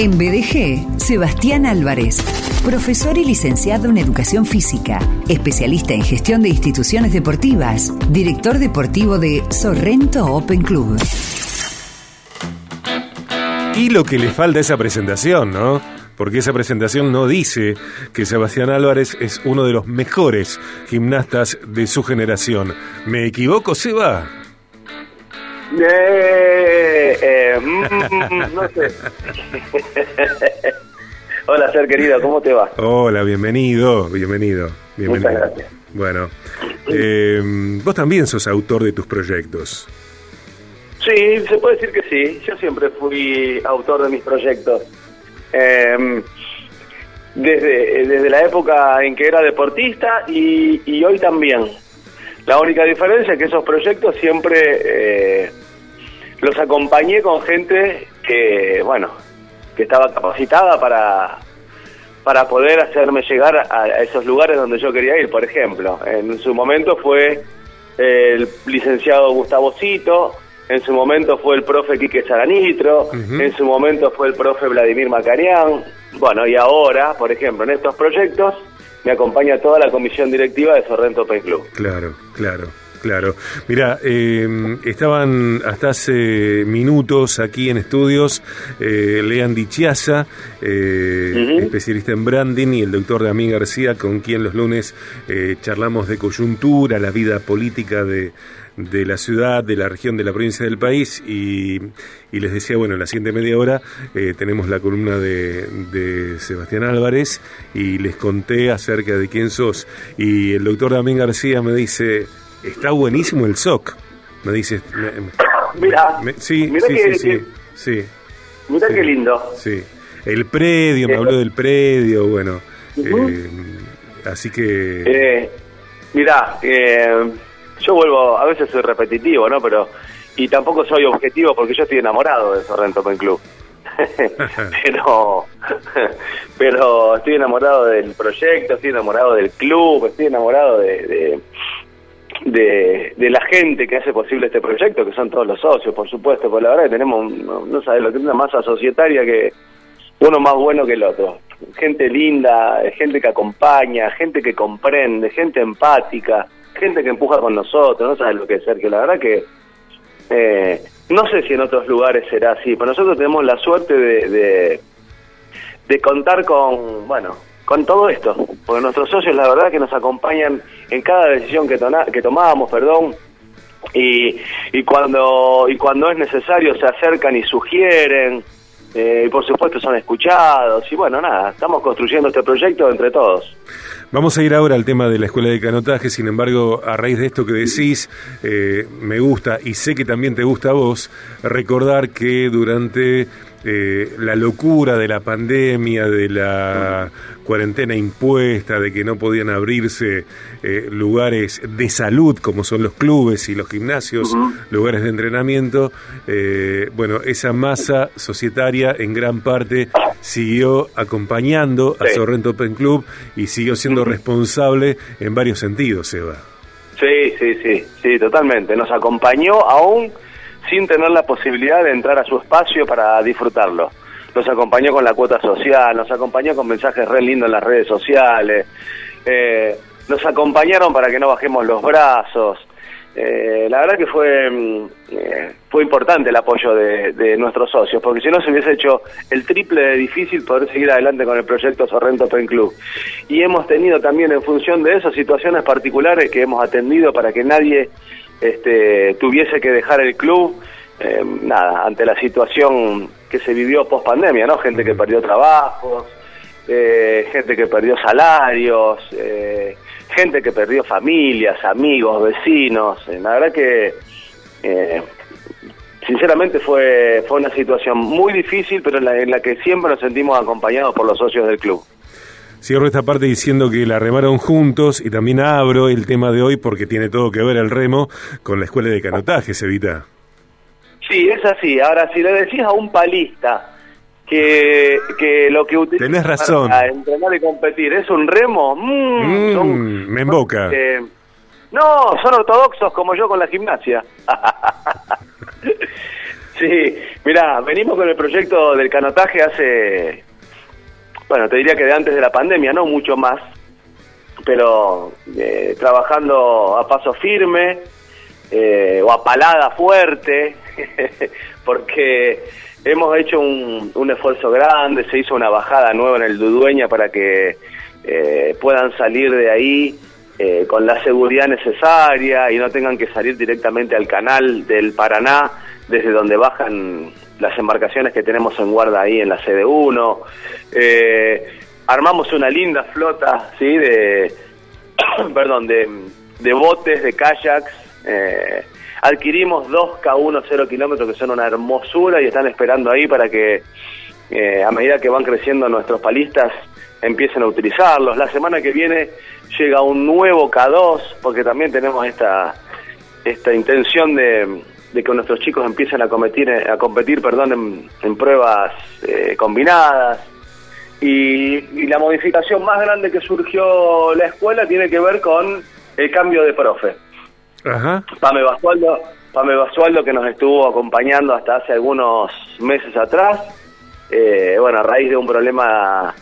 En BDG, Sebastián Álvarez, profesor y licenciado en Educación Física, especialista en gestión de instituciones deportivas, director deportivo de Sorrento Open Club. Y lo que le falta a esa presentación, ¿no? Porque esa presentación no dice que Sebastián Álvarez es uno de los mejores gimnastas de su generación. ¿Me equivoco, Seba? Eh, no sé. Hola, ser querido, ¿cómo te va? Hola, bienvenido, bienvenido, bienvenido. Muchas gracias. Bueno, eh, vos también sos autor de tus proyectos. Sí, se puede decir que sí. Yo siempre fui autor de mis proyectos. Eh, desde, desde la época en que era deportista y, y hoy también. La única diferencia es que esos proyectos siempre eh, los acompañé con gente que, bueno, que estaba capacitada para, para poder hacerme llegar a, a esos lugares donde yo quería ir. Por ejemplo, en su momento fue el licenciado Gustavo Cito, en su momento fue el profe Quique Saranitro, en su momento fue el profe Vladimir Macarián. Bueno, y ahora, por ejemplo, en estos proyectos me acompaña toda la comisión directiva de Sorrento Open Club. Claro, claro. Claro. Mira, eh, estaban hasta hace minutos aquí en estudios eh, Lean Dichiasa, eh, especialista en branding, y el doctor Damián García, con quien los lunes eh, charlamos de coyuntura, la vida política de, de la ciudad, de la región, de la provincia del país, y, y les decía, bueno, en la siguiente media hora eh, tenemos la columna de, de Sebastián Álvarez, y les conté acerca de quién sos, y el doctor Damián García me dice... Está buenísimo el SOC. Me dice. me- me- Mira, sí, mira sí, que- sí, que- sí, Mira Sí. qué lindo. sí. El predio, me Eh, habló del predio, bueno. Eh, así que. Eh, mira, eh, yo vuelvo, a veces soy repetitivo, ¿no? Pero y tampoco soy objetivo porque yo estoy enamorado de Sorrento Open Club. pero pero estoy enamorado del proyecto, estoy enamorado del club, estoy enamorado de, de, de, la gente que hace posible este proyecto, que son todos los socios, por supuesto, porque la verdad que tenemos, no, sabes lo que una masa societaria que uno más bueno que el otro. Gente linda, gente que acompaña, gente que comprende, gente empática, gente que empuja con nosotros, no sabes lo que es Sergio, la verdad que eh, no sé si en otros lugares será así, pero nosotros tenemos la suerte de, de, de contar con, bueno, con todo esto, porque nuestros socios la verdad que nos acompañan en cada decisión que, tona- que tomamos, perdón, y, y cuando y cuando es necesario se acercan y sugieren, eh, y por supuesto son escuchados, y bueno, nada, estamos construyendo este proyecto entre todos. Vamos a ir ahora al tema de la escuela de canotaje, sin embargo, a raíz de esto que decís, eh, me gusta y sé que también te gusta a vos recordar que durante eh, la locura de la pandemia, de la cuarentena impuesta, de que no podían abrirse eh, lugares de salud como son los clubes y los gimnasios, lugares de entrenamiento, eh, bueno, esa masa societaria en gran parte siguió acompañando a. Sorrento Open Club y siguió siendo responsable en varios sentidos, Eva. Sí, sí, sí, sí, totalmente. Nos acompañó aún sin tener la posibilidad de entrar a su espacio para disfrutarlo. Nos acompañó con la cuota social, nos acompañó con mensajes re lindos en las redes sociales, eh, nos acompañaron para que no bajemos los brazos. Eh, la verdad que fue mm, eh, fue importante el apoyo de, nuestros socios, porque si no se hubiese hecho el triple de difícil poder seguir adelante con el proyecto Sorrento Open Club. Y hemos tenido también en función de eso situaciones particulares que hemos atendido para que nadie este, tuviese que dejar el club, eh, nada, ante la situación que se vivió post pandemia, ¿no? Gente que perdió trabajos, eh, gente que perdió salarios, eh, gente que perdió familias, amigos, vecinos. La verdad que, sinceramente, fue, fue una situación muy difícil, pero en la, en la que siempre nos sentimos acompañados por los socios del club. Cierro esta parte diciendo que la remaron juntos y también abro el tema de hoy porque tiene todo que ver el remo con la escuela de canotaje, Evita. Sí, es así. Ahora, si le decís a un palista que, que lo que utiliza Tenés razón. para entrenar y competir es un remo, mm, Mm, son- me emboca. eh, no, son ortodoxos como yo con la gimnasia. Sí, mira, venimos con el proyecto del canotaje hace, bueno, te diría que de antes de la pandemia, no mucho más, pero eh, trabajando a paso firme eh, o a palada fuerte, porque hemos hecho un, un, esfuerzo grande, se hizo una bajada nueva en el Dudueña para que eh, puedan salir de ahí eh, con la seguridad necesaria y no tengan que salir directamente al canal del Paraná, desde donde bajan las embarcaciones que tenemos en guarda ahí en la sede 1. Eh, armamos una linda flota, ¿sí? De, perdón, de, de, botes, de kayaks. Eh, adquirimos dos K1 0 kilómetros que son una hermosura y están esperando ahí para que eh, a medida que van creciendo nuestros palistas empiecen a utilizarlos. La semana que viene llega un nuevo K2, porque también tenemos esta, esta intención de, que nuestros chicos empiecen a competir, a competir perdón, en, pruebas eh, combinadas. Y, la modificación más grande que surgió la escuela tiene que ver con el cambio de profe. Ajá. Pame Basualdo, Pame Basualdo que nos estuvo acompañando hasta hace algunos meses atrás, eh, bueno, a raíz de un problema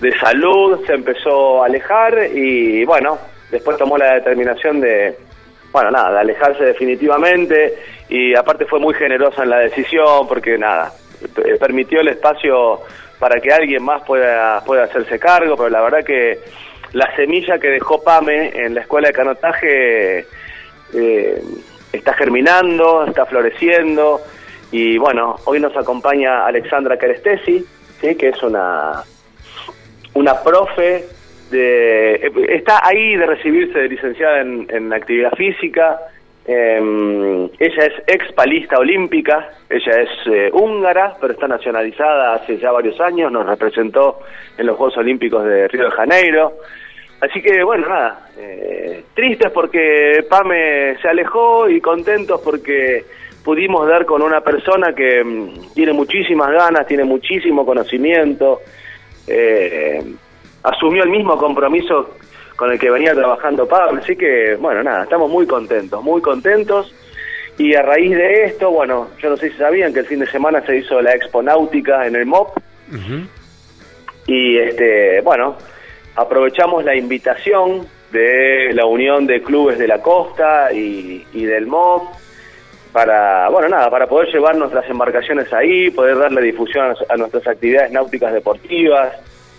de salud, se empezó a alejar y bueno, después tomó la determinación de, bueno, nada, de alejarse definitivamente y aparte fue muy generosa en la decisión porque nada, permitió el espacio para que alguien más pueda, pueda hacerse cargo, pero la verdad que la semilla que dejó Pame en la escuela de canotaje eh, está germinando, está floreciendo y bueno, hoy nos acompaña Alexandra Kerestesi, ¿sí? que es una una profe de está ahí de recibirse de licenciada en, actividad física. Em, ella es ex palista olímpica, ella es eh, húngara, pero está nacionalizada hace ya varios años, nos representó en los Juegos Olímpicos de Río de Janeiro. Así que bueno, nada, eh, tristes porque Pame se alejó y contentos porque pudimos dar con una persona que mm, tiene muchísimas ganas, tiene muchísimo conocimiento, eh, asumió el mismo compromiso con el que venía trabajando Pablo, así que, bueno, nada, estamos muy contentos, muy contentos. Y a raíz de esto, bueno, yo no sé si sabían que el fin de semana se hizo la Expo Náutica en el MOP. Y, este bueno, aprovechamos la invitación de la Unión de Clubes de la Costa y, del MOP para, bueno, nada, para poder llevar nuestras embarcaciones ahí, poder darle difusión a, nuestras actividades náuticas deportivas.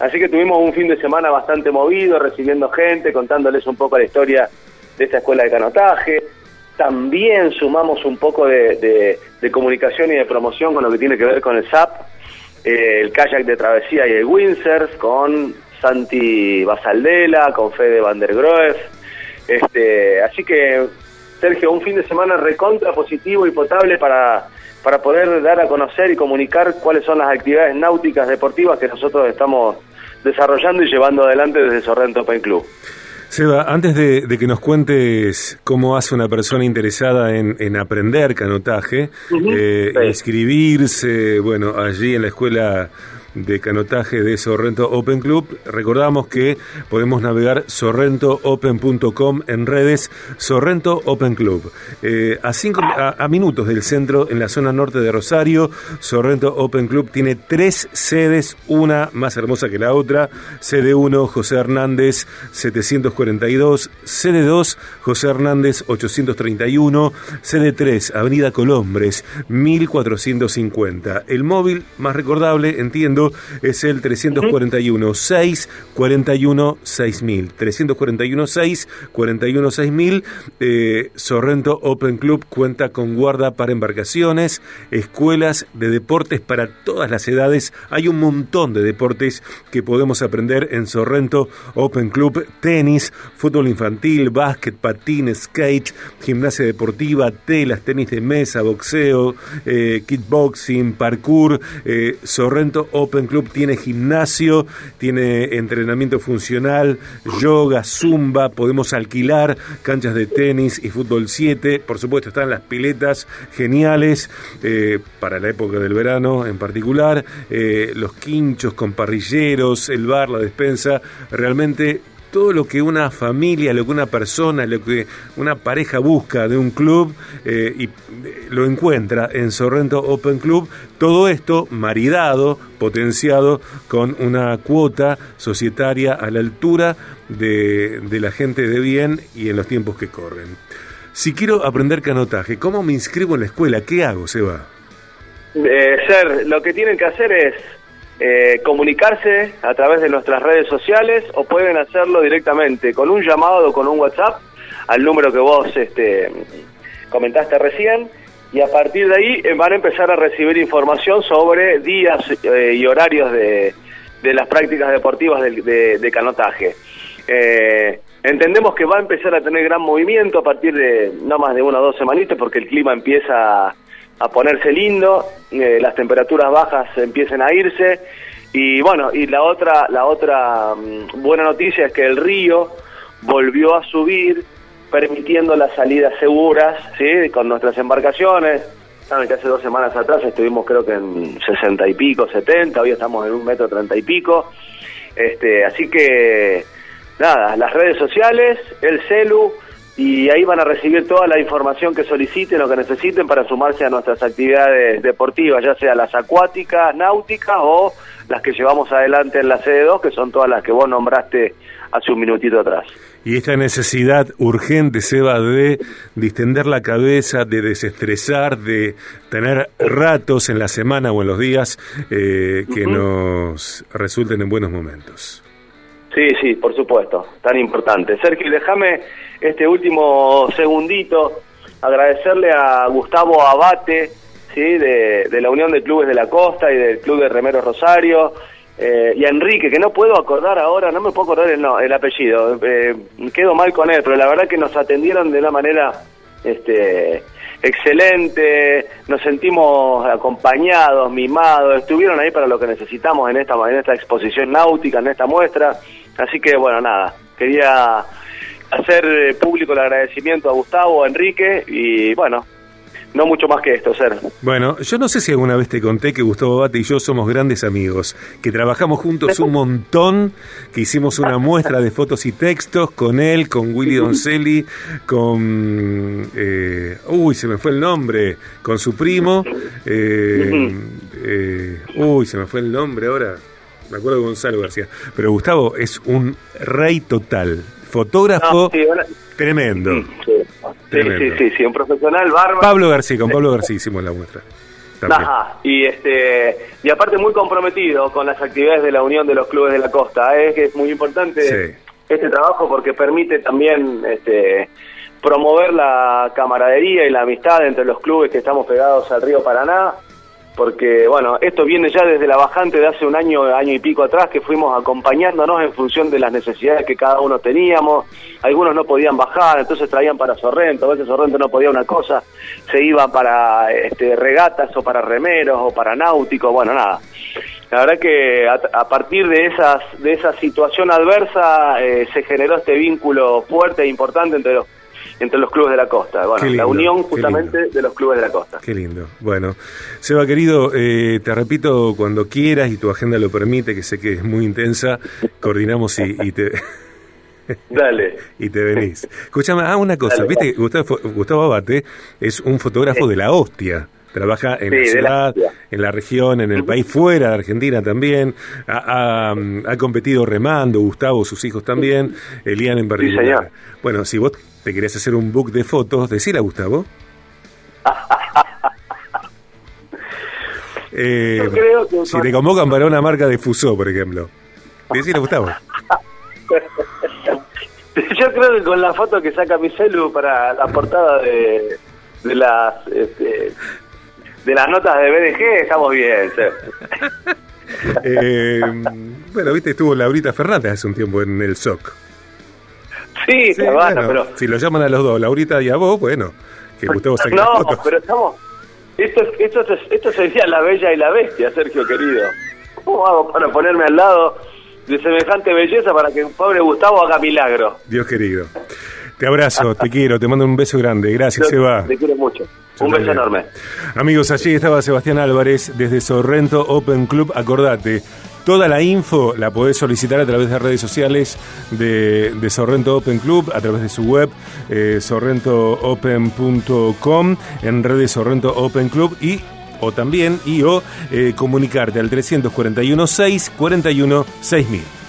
Así que tuvimos un fin de semana bastante movido, recibiendo gente, contándoles un poco la historia de esta escuela de canotaje. También sumamos un poco de, comunicación y de promoción con lo que tiene que ver con el SAP, eh, el kayak de travesía y el windsurf, con Santi Basaldela, con Fede Van der Groef. Este, así que Sergio, un fin de semana recontra positivo y potable para, para poder dar a conocer y comunicar cuáles son las actividades náuticas deportivas que nosotros estamos desarrollando y llevando adelante desde Sorrento Open Club. Seba, antes de, que nos cuentes cómo hace una persona interesada en, aprender canotaje, eh, inscribirse, bueno, allí en la escuela de canotaje de Sorrento Open Club. Recordamos que podemos navegar sorrentoopen.com en redes Sorrento Open Club. Eh, a, cinco, a, minutos del centro, en la zona norte de Rosario, Sorrento Open Club tiene tres sedes, una más hermosa que la otra. Sede 1, José Hernández 742. Sede 2, José Hernández 831. Sede 3, Avenida Colombres 1450. El móvil más recordable, entiendo, es el 341 6 41 6000. 341 6 41 6000. Sorrento Open Club cuenta con guarda para embarcaciones, escuelas de deportes para todas las edades. Hay un montón de deportes que podemos aprender en Sorrento Open Club: tenis, fútbol infantil, básquet, patín, skate, gimnasia deportiva, telas, tenis de mesa, boxeo, eh, kickboxing, parkour. Eh, Sorrento Open Open Club tiene gimnasio, tiene entrenamiento funcional, yoga, zumba, podemos alquilar canchas de tenis y fútbol 7, por supuesto están las piletas geniales eh, para la época del verano en particular, eh, los quinchos con parrilleros, el bar, la despensa, realmente todo lo que una familia, lo que una persona, lo que una pareja busca de un club eh, y lo encuentra en Sorrento Open Club. Todo esto maridado, potenciado con una cuota societaria a la altura de, de la gente de bien y en los tiempos que corren. Si quiero aprender canotaje, ¿cómo me inscribo en la escuela? ¿Qué hago, Seba? Eh, ser, lo que tienen que hacer es eh, comunicarse a través de nuestras redes sociales o pueden hacerlo directamente con un llamado o con un WhatsApp al número que vos este, comentaste recién y a partir de ahí eh, van a empezar a recibir información sobre días eh, y horarios de, de, las prácticas deportivas de, de canotaje. entendemos que va a empezar a tener gran movimiento a partir de no más de una o dos semanitas porque el clima empieza a ponerse lindo, eh, las temperaturas bajas empiecen a irse y bueno, y la otra la otra mm, buena noticia es que el río volvió a subir permitiendo las salidas seguras, ¿sí? con nuestras embarcaciones. Saben que hace dos semanas atrás estuvimos creo que en 60 y pico, 70, hoy estamos en un metro treinta y pico. Este, así que nada, las redes sociales, el celu, y ahí van a recibir toda la información que soliciten o que necesiten para sumarse a nuestras actividades deportivas, ya sea las acuáticas, náuticas o las que llevamos adelante en la sede 2, que son todas las que vos nombraste hace un minutito atrás. Y esta necesidad urgente, Seba, de distender la cabeza, de desestresar, de tener ratos en la semana o en los días eh, que nos resulten en buenos momentos. Sí, sí, por supuesto, tan importante. Sergio, déjame este último segundito agradecerle a Gustavo Abate, ¿sí? de, la Unión de Clubes de la Costa y del Club de Remeros Rosario, eh, y a Enrique, que no puedo acordar ahora, no me puedo acordar el, no, el apellido, eh, quedo mal con él, pero la verdad que nos atendieron de una manera este, excelente, nos sentimos acompañados, mimados, estuvieron ahí para lo que necesitamos en esta, en esta exposición náutica, en esta muestra, Así que bueno, nada, quería hacer eh, público el agradecimiento a Gustavo, a Enrique y bueno, no mucho más que esto, Ser. Bueno, yo no sé si alguna vez te conté que Gustavo Bate y yo somos grandes amigos, que trabajamos juntos un montón, que hicimos una muestra de fotos y textos con él, con Willy Doncelli, con... Eh, uy, se me fue el nombre, con su primo. Eh, uy, se me fue el nombre ahora me acuerdo de Gonzalo García. Pero Gustavo es un rey total. Fotógrafo tremendo. Sí, sí, sí, un profesional bárbaro. Pablo García, con Pablo García hicimos la muestra. Ajá, y este y aparte muy comprometido con las actividades de la Unión de los Clubes de la Costa, ¿eh? es que es muy importante este trabajo porque permite también este promover la camaradería y la amistad entre los clubes que estamos pegados al río Paraná porque bueno, esto viene ya desde la bajante de hace un año, año y pico atrás, que fuimos acompañándonos en función de las necesidades que cada uno teníamos, algunos no podían bajar, entonces traían para Sorrento, a veces Sorrento no podía una cosa, se iban para este, regatas o para remeros o para náuticos, bueno, nada. La verdad que a, partir de esas de esa situación adversa eh, se generó este vínculo fuerte e importante entre los entre los clubes de la costa. Bueno, la unión justamente de los clubes de la costa. Qué lindo. Bueno, Seba querido, eh, te repito cuando quieras y tu agenda lo permite, que sé que es muy intensa, coordinamos y, te... Dale. y te venís. Escúchame, ah, una cosa, viste, Gustavo, Gustavo Abate es un fotógrafo de la hostia. Trabaja en la ciudad, en la región, en el país, fuera de Argentina también. Ha, competido remando, Gustavo, sus hijos también, Elian en particular. bueno, si vos te querés hacer un book de fotos, decir a Gustavo. eh, si te convocan para una marca de Fuso, por ejemplo, decir a Gustavo. Yo creo que con la foto que saca mi celu para la portada de, de las este, de las notas de BDG estamos bien. eh, bueno, viste, estuvo Laurita Fernández hace un tiempo en el SOC. Sí, pero... Si lo llaman a los dos, Laurita y a vos, bueno, que Gustavo saque No, pero estamos... Esto, esto, esto sería la bella y la bestia, Sergio querido. ¿Cómo hago para ponerme al lado de semejante belleza para que un pobre Gustavo haga milagro? Dios querido. Te abrazo, te quiero, te mando un beso grande. Gracias, Seba. Te quiero mucho. Un beso enorme. Amigos, allí estaba Sebastián Álvarez desde Sorrento Open Club. Acordate, Toda la info la podés solicitar a través de redes sociales de, Sorrento Open Club, a través de su web eh, sorrentoopen.com, en redes Sorrento Open Club y o también y o eh, comunicarte al 341 6 41 6000.